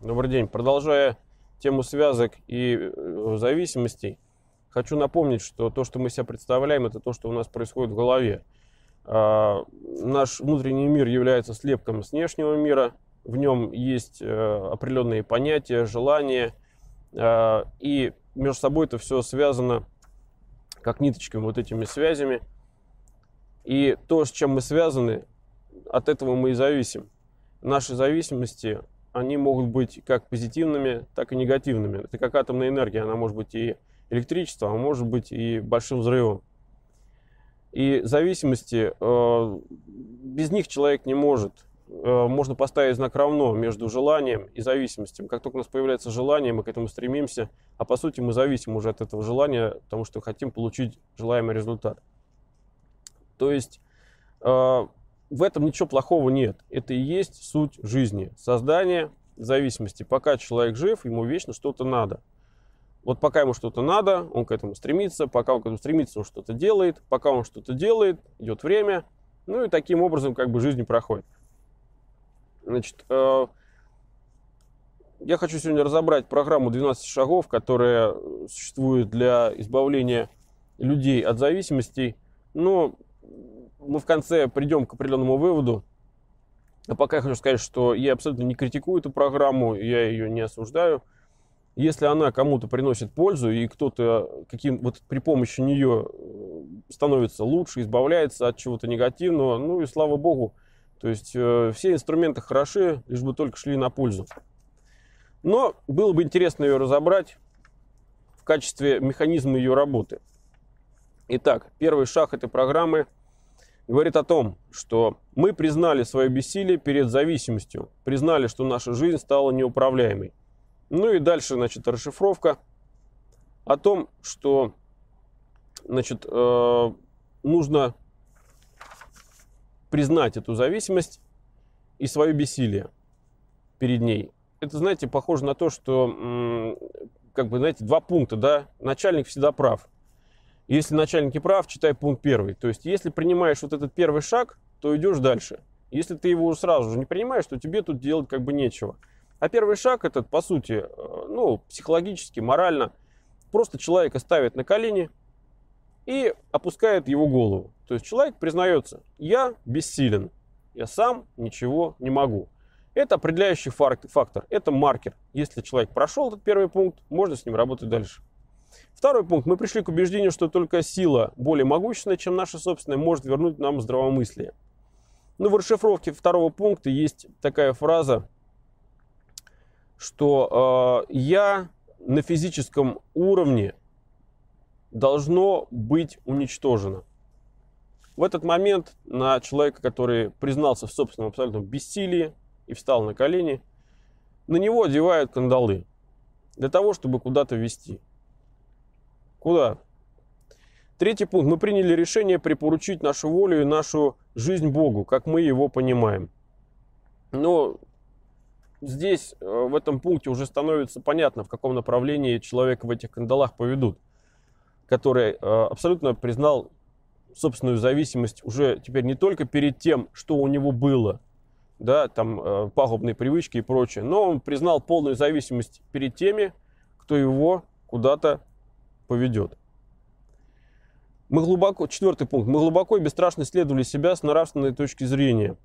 Добрый день. Продолжая тему связок и э, зависимостей, хочу напомнить, что то, что мы себя представляем, это то, что у нас происходит в голове. А, наш внутренний мир является слепком с внешнего мира. В нем есть э, определенные понятия, желания. А, и между собой это все связано как ниточками, вот этими связями. И то, с чем мы связаны, от этого мы и зависим. Наши зависимости, они могут быть как позитивными, так и негативными. Это как атомная энергия, она может быть и электричество, а может быть и большим взрывом. И зависимости, э, без них человек не может. Э, можно поставить знак равно между желанием и зависимостью. Как только у нас появляется желание, мы к этому стремимся, а по сути мы зависим уже от этого желания, потому что хотим получить желаемый результат. То есть э, в этом ничего плохого нет. Это и есть суть жизни. Создание зависимости. Пока человек жив, ему вечно что-то надо. Вот пока ему что-то надо, он к этому стремится, пока он к этому стремится, он что-то делает, пока он что-то делает, идет время, ну и таким образом как бы жизнь проходит. Значит, э, я хочу сегодня разобрать программу 12 шагов, которая существует для избавления людей от зависимостей. Но мы в конце придем к определенному выводу. А пока я хочу сказать, что я абсолютно не критикую эту программу, я ее не осуждаю. Если она кому-то приносит пользу, и кто-то каким, вот при помощи нее э, становится лучше, избавляется от чего-то негативного, ну и слава богу. То есть э, все инструменты хороши, лишь бы только шли на пользу. Но было бы интересно ее разобрать в качестве механизма ее работы. Итак, первый шаг этой программы – говорит о том, что мы признали свое бессилие перед зависимостью, признали, что наша жизнь стала неуправляемой. Ну и дальше, значит, расшифровка о том, что, значит, э, нужно признать эту зависимость и свое бессилие перед ней. Это, знаете, похоже на то, что, как бы, знаете, два пункта, да, начальник всегда прав – если начальник прав, читай пункт первый. То есть, если принимаешь вот этот первый шаг, то идешь дальше. Если ты его сразу же не принимаешь, то тебе тут делать как бы нечего. А первый шаг этот, по сути, э, ну, психологически, морально, просто человека ставит на колени и опускает его голову. То есть человек признается, я бессилен, я сам ничего не могу. Это определяющий фактор, это маркер. Если человек прошел этот первый пункт, можно с ним работать дальше. Второй пункт. Мы пришли к убеждению, что только сила более могущественная, чем наша собственная, может вернуть нам здравомыслие. Ну, в расшифровке второго пункта есть такая фраза, что э, я на физическом уровне должно быть уничтожено. В этот момент на человека, который признался в собственном абсолютном бессилии и встал на колени, на него одевают кандалы для того, чтобы куда-то вести. Куда? Третий пункт. Мы приняли решение припоручить нашу волю и нашу жизнь Богу, как мы его понимаем. Но здесь, э, в этом пункте, уже становится понятно, в каком направлении человека в этих кандалах поведут, который э, абсолютно признал собственную зависимость уже теперь не только перед тем, что у него было, да, там э, пагубные привычки и прочее, но он признал полную зависимость перед теми, кто его куда-то поведет. Мы глубоко, четвертый пункт, мы глубоко и бесстрашно исследовали себя с нравственной точки зрения.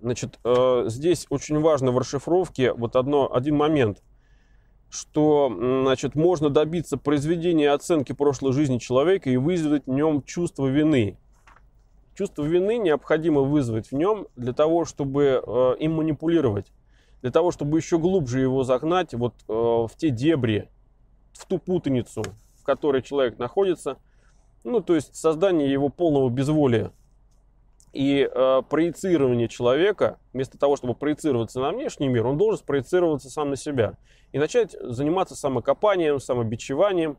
Значит, э, здесь очень важно в расшифровке вот одно, один момент, что значит, можно добиться произведения оценки прошлой жизни человека и вызвать в нем чувство вины. Чувство вины необходимо вызвать в нем для того, чтобы э, им манипулировать, для того, чтобы еще глубже его загнать вот, э, в те дебри, в ту путаницу, в которой человек находится, ну, то есть создание его полного безволия и э, проецирование человека, вместо того, чтобы проецироваться на внешний мир, он должен спроецироваться сам на себя и начать заниматься самокопанием, самобичеванием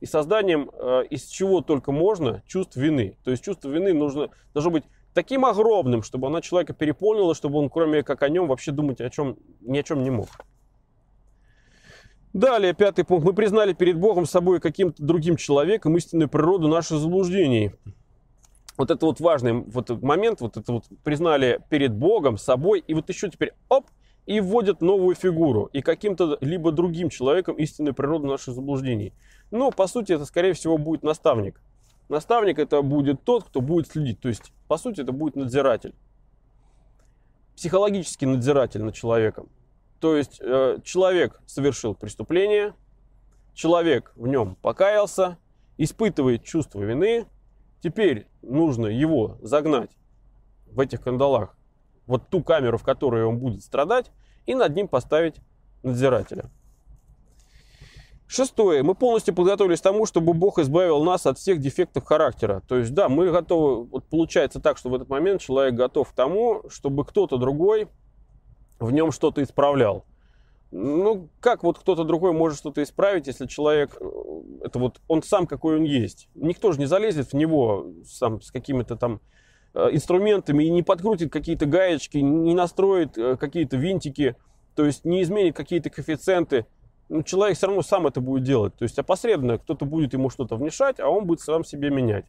и созданием э, из чего только можно чувств вины. То есть чувство вины нужно, должно быть таким огромным, чтобы она человека переполнила, чтобы он кроме как о нем вообще думать о чем, ни о чем не мог. Далее, пятый пункт. Мы признали перед Богом собой каким-то другим человеком истинную природу наших заблуждений. Вот это вот важный вот момент, вот это вот признали перед Богом, собой, и вот еще теперь, оп, и вводят новую фигуру, и каким-то либо другим человеком истинной природы наших заблуждений. Но, по сути, это, скорее всего, будет наставник. Наставник это будет тот, кто будет следить. То есть, по сути, это будет надзиратель. Психологический надзиратель над человеком. То есть, э, человек совершил преступление, человек в нем покаялся, испытывает чувство вины, теперь нужно его загнать в этих кандалах вот ту камеру, в которой он будет страдать, и над ним поставить надзирателя. Шестое. Мы полностью подготовились к тому, чтобы Бог избавил нас от всех дефектов характера. То есть, да, мы готовы, вот получается так, что в этот момент человек готов к тому, чтобы кто-то другой в нем что-то исправлял. Ну, как вот кто-то другой может что-то исправить, если человек, э, это вот он сам какой он есть. Никто же не залезет в него сам с какими-то там Э, инструментами и не подкрутит какие-то гаечки, не настроит э, какие-то винтики, то есть не изменит какие-то коэффициенты. Ну, человек все равно сам это будет делать. То есть опосредованно кто-то будет ему что-то внешать, а он будет сам себе менять.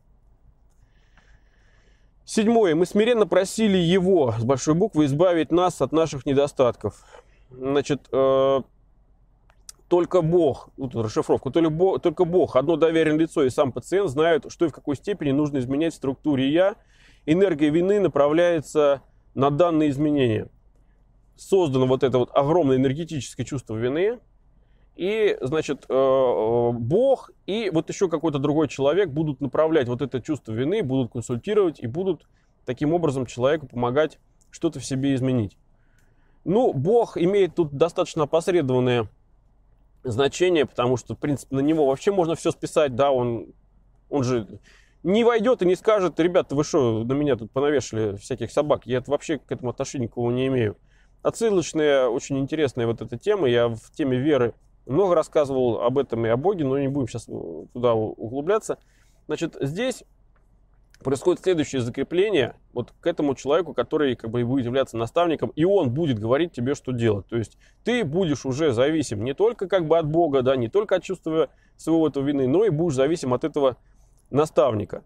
Седьмое. Мы смиренно просили его, с большой буквы, избавить нас от наших недостатков. Значит, э, только Бог, вот расшифровка, только Бог, только Бог, одно доверенное лицо и сам пациент знают, что и в какой степени нужно изменять в структуре «я», энергия вины направляется на данные изменения. Создано вот это вот огромное энергетическое чувство вины, и, значит, э, э, Бог и вот еще какой-то другой человек будут направлять вот это чувство вины, будут консультировать и будут таким образом человеку помогать что-то в себе изменить. Ну, Бог имеет тут достаточно опосредованное значение, потому что, в принципе, на него вообще можно все списать, да, он, он же не войдет и не скажет, ребята, вы что, на меня тут понавешали всяких собак, я вообще к этому отношения никакого не имею. Отсылочная, очень интересная вот эта тема, я в теме веры много рассказывал об этом и о Боге, но не будем сейчас туда углубляться. Значит, здесь происходит следующее закрепление вот к этому человеку, который как бы будет являться наставником, и он будет говорить тебе, что делать. То есть ты будешь уже зависим не только как бы от Бога, да, не только от чувства своего этого вины, но и будешь зависим от этого наставника.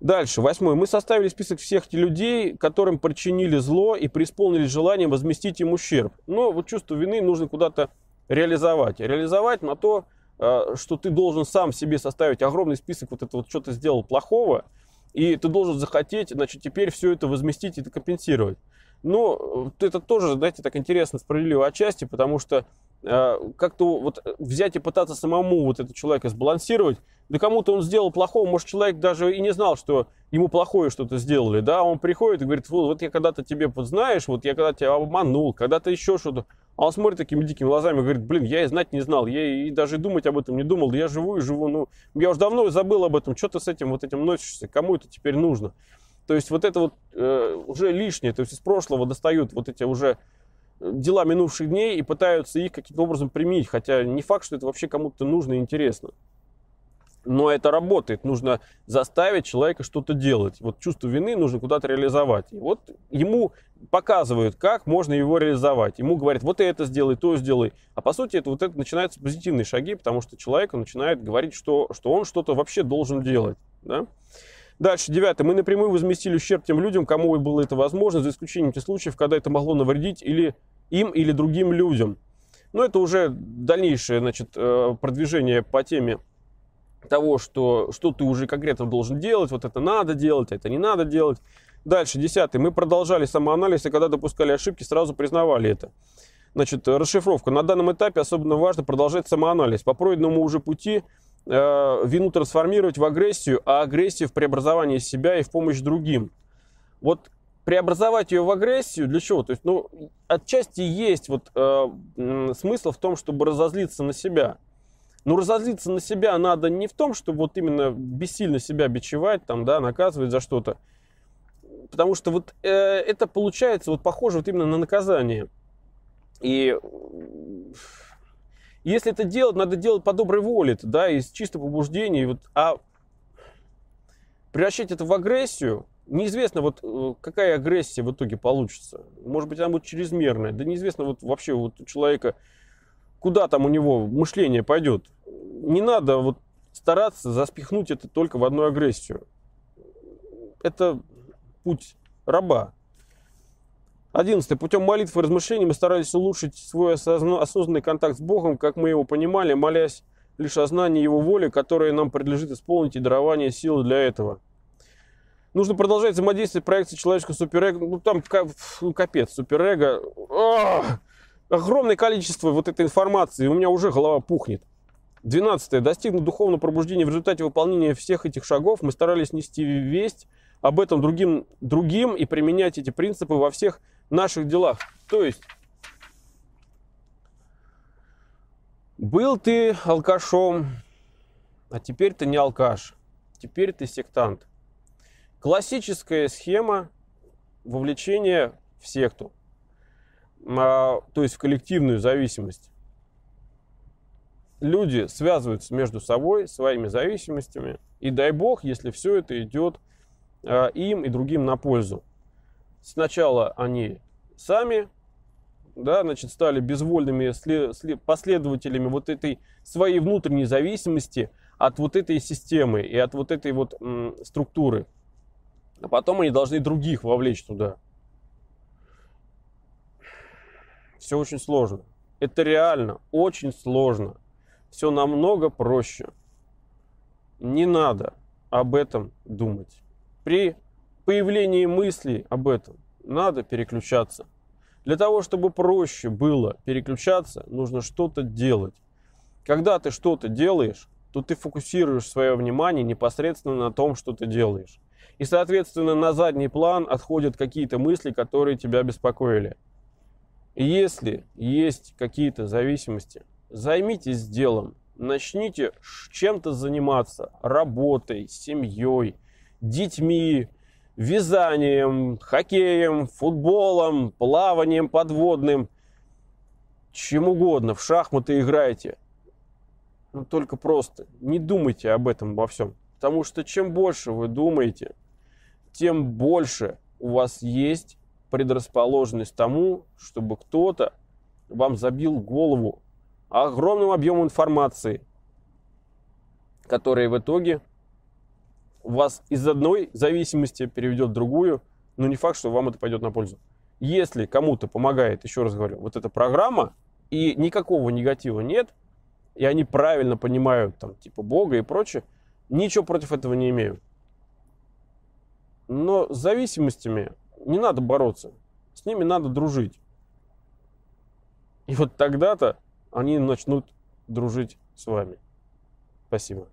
Дальше, восьмой. Мы составили список всех людей, которым причинили зло и преисполнились желанием возместить им ущерб. Но вот чувство вины нужно куда-то реализовать. Реализовать на то, э, что ты должен сам себе составить огромный список вот этого, вот, что ты сделал плохого, и ты должен захотеть, значит, теперь все это возместить и это компенсировать. Но э, это тоже, знаете, так интересно, справедливо отчасти, потому что э, как-то вот взять и пытаться самому вот этого человека сбалансировать, да кому-то он сделал плохого, может, человек даже и не знал, что ему плохое что-то сделали, да, он приходит и говорит, вот я когда-то тебе, вот знаешь, вот я когда тебя обманул, когда-то еще что-то, а он смотрит такими дикими глазами и говорит, блин, я и знать не знал, я и даже думать об этом не думал, я живу и живу, ну, я уже давно забыл об этом, что ты с этим вот этим носишься, кому это теперь нужно? То есть вот это вот э, уже лишнее, то есть из прошлого достают вот эти уже дела минувших дней и пытаются их каким-то образом применить, хотя не факт, что это вообще кому-то нужно и интересно но это работает. Нужно заставить человека что-то делать. Вот чувство вины нужно куда-то реализовать. И вот ему показывают, как можно его реализовать. Ему говорят, вот это сделай, то сделай. А по сути, это вот это начинаются позитивные шаги, потому что человек начинает говорить, что, что он что-то вообще должен делать. Да? Дальше, девятое. Мы напрямую возместили ущерб тем людям, кому было это возможно, за исключением тех случаев, когда это могло навредить или им, или другим людям. Но это уже дальнейшее значит, э, продвижение по теме того, что, что ты уже конкретно должен делать, вот это надо делать, это не надо делать. Дальше, десятый. Мы продолжали самоанализ, и когда допускали ошибки, сразу признавали это. Значит, расшифровка. На данном этапе особенно важно продолжать самоанализ. По пройденному уже пути э, вину трансформировать в агрессию, а агрессию в преобразование себя и в помощь другим. Вот преобразовать ее в агрессию для чего? То есть, ну, отчасти есть вот э, смысл в том, чтобы разозлиться на себя. Но ну, разозлиться на себя надо не в том, что вот именно бессильно себя бичевать, там, да, наказывать за что-то. Потому что вот э, это получается вот похоже вот именно на наказание. И если это делать, надо делать по доброй воле, да, из чистого побуждения. Вот, а превращать это в агрессию, неизвестно, вот э, какая агрессия в итоге получится. Может быть, она будет чрезмерная. Да неизвестно вот вообще вот у человека, куда там у него мышление пойдет не надо вот стараться заспихнуть это только в одну агрессию. Это путь раба. Одиннадцатое. Путем молитв и размышлений мы старались улучшить свой осознанный контакт с Богом, как мы его понимали, молясь лишь о знании Его воли, которое нам предлежит исполнить и дарование силы для этого. Нужно продолжать взаимодействие проекции человеческого суперэго. Ну, там капец, суперэго. Ах! Огромное количество вот этой информации. У меня уже голова пухнет. Двенадцатое. Достигнув духовного пробуждения в результате выполнения всех этих шагов, мы старались нести весть об этом другим, другим и применять эти принципы во всех наших делах. То есть, был ты алкашом, а теперь ты не алкаш, теперь ты сектант. Классическая схема вовлечения в секту, то есть в коллективную зависимость. Люди связываются между собой своими зависимостями, и дай бог, если все это идет а, им и другим на пользу. Сначала они сами да, значит, стали безвольными последователями вот этой своей внутренней зависимости от вот этой системы и от вот этой вот структуры. А потом они должны других вовлечь туда. Все очень сложно. Это реально очень сложно. Все намного проще. Не надо об этом думать. При появлении мыслей об этом надо переключаться. Для того, чтобы проще было переключаться, нужно что-то делать. Когда ты что-то делаешь, то ты фокусируешь свое внимание непосредственно на том, что ты делаешь. И, соответственно, на задний план отходят какие-то мысли, которые тебя беспокоили. Если есть какие-то зависимости, займитесь делом, начните чем-то заниматься, работой, семьей, детьми, вязанием, хоккеем, футболом, плаванием подводным, чем угодно, в шахматы играете. Но только просто не думайте об этом во всем. Потому что чем больше вы думаете, тем больше у вас есть предрасположенность тому, чтобы кто-то вам забил голову огромным объемом информации, которая в итоге вас из одной зависимости переведет в другую, но не факт, что вам это пойдет на пользу. Если кому-то помогает, еще раз говорю, вот эта программа, и никакого негатива нет, и они правильно понимают, там, типа, Бога и прочее, ничего против этого не имею. Но с зависимостями не надо бороться, с ними надо дружить. И вот тогда-то они начнут дружить с вами. Спасибо.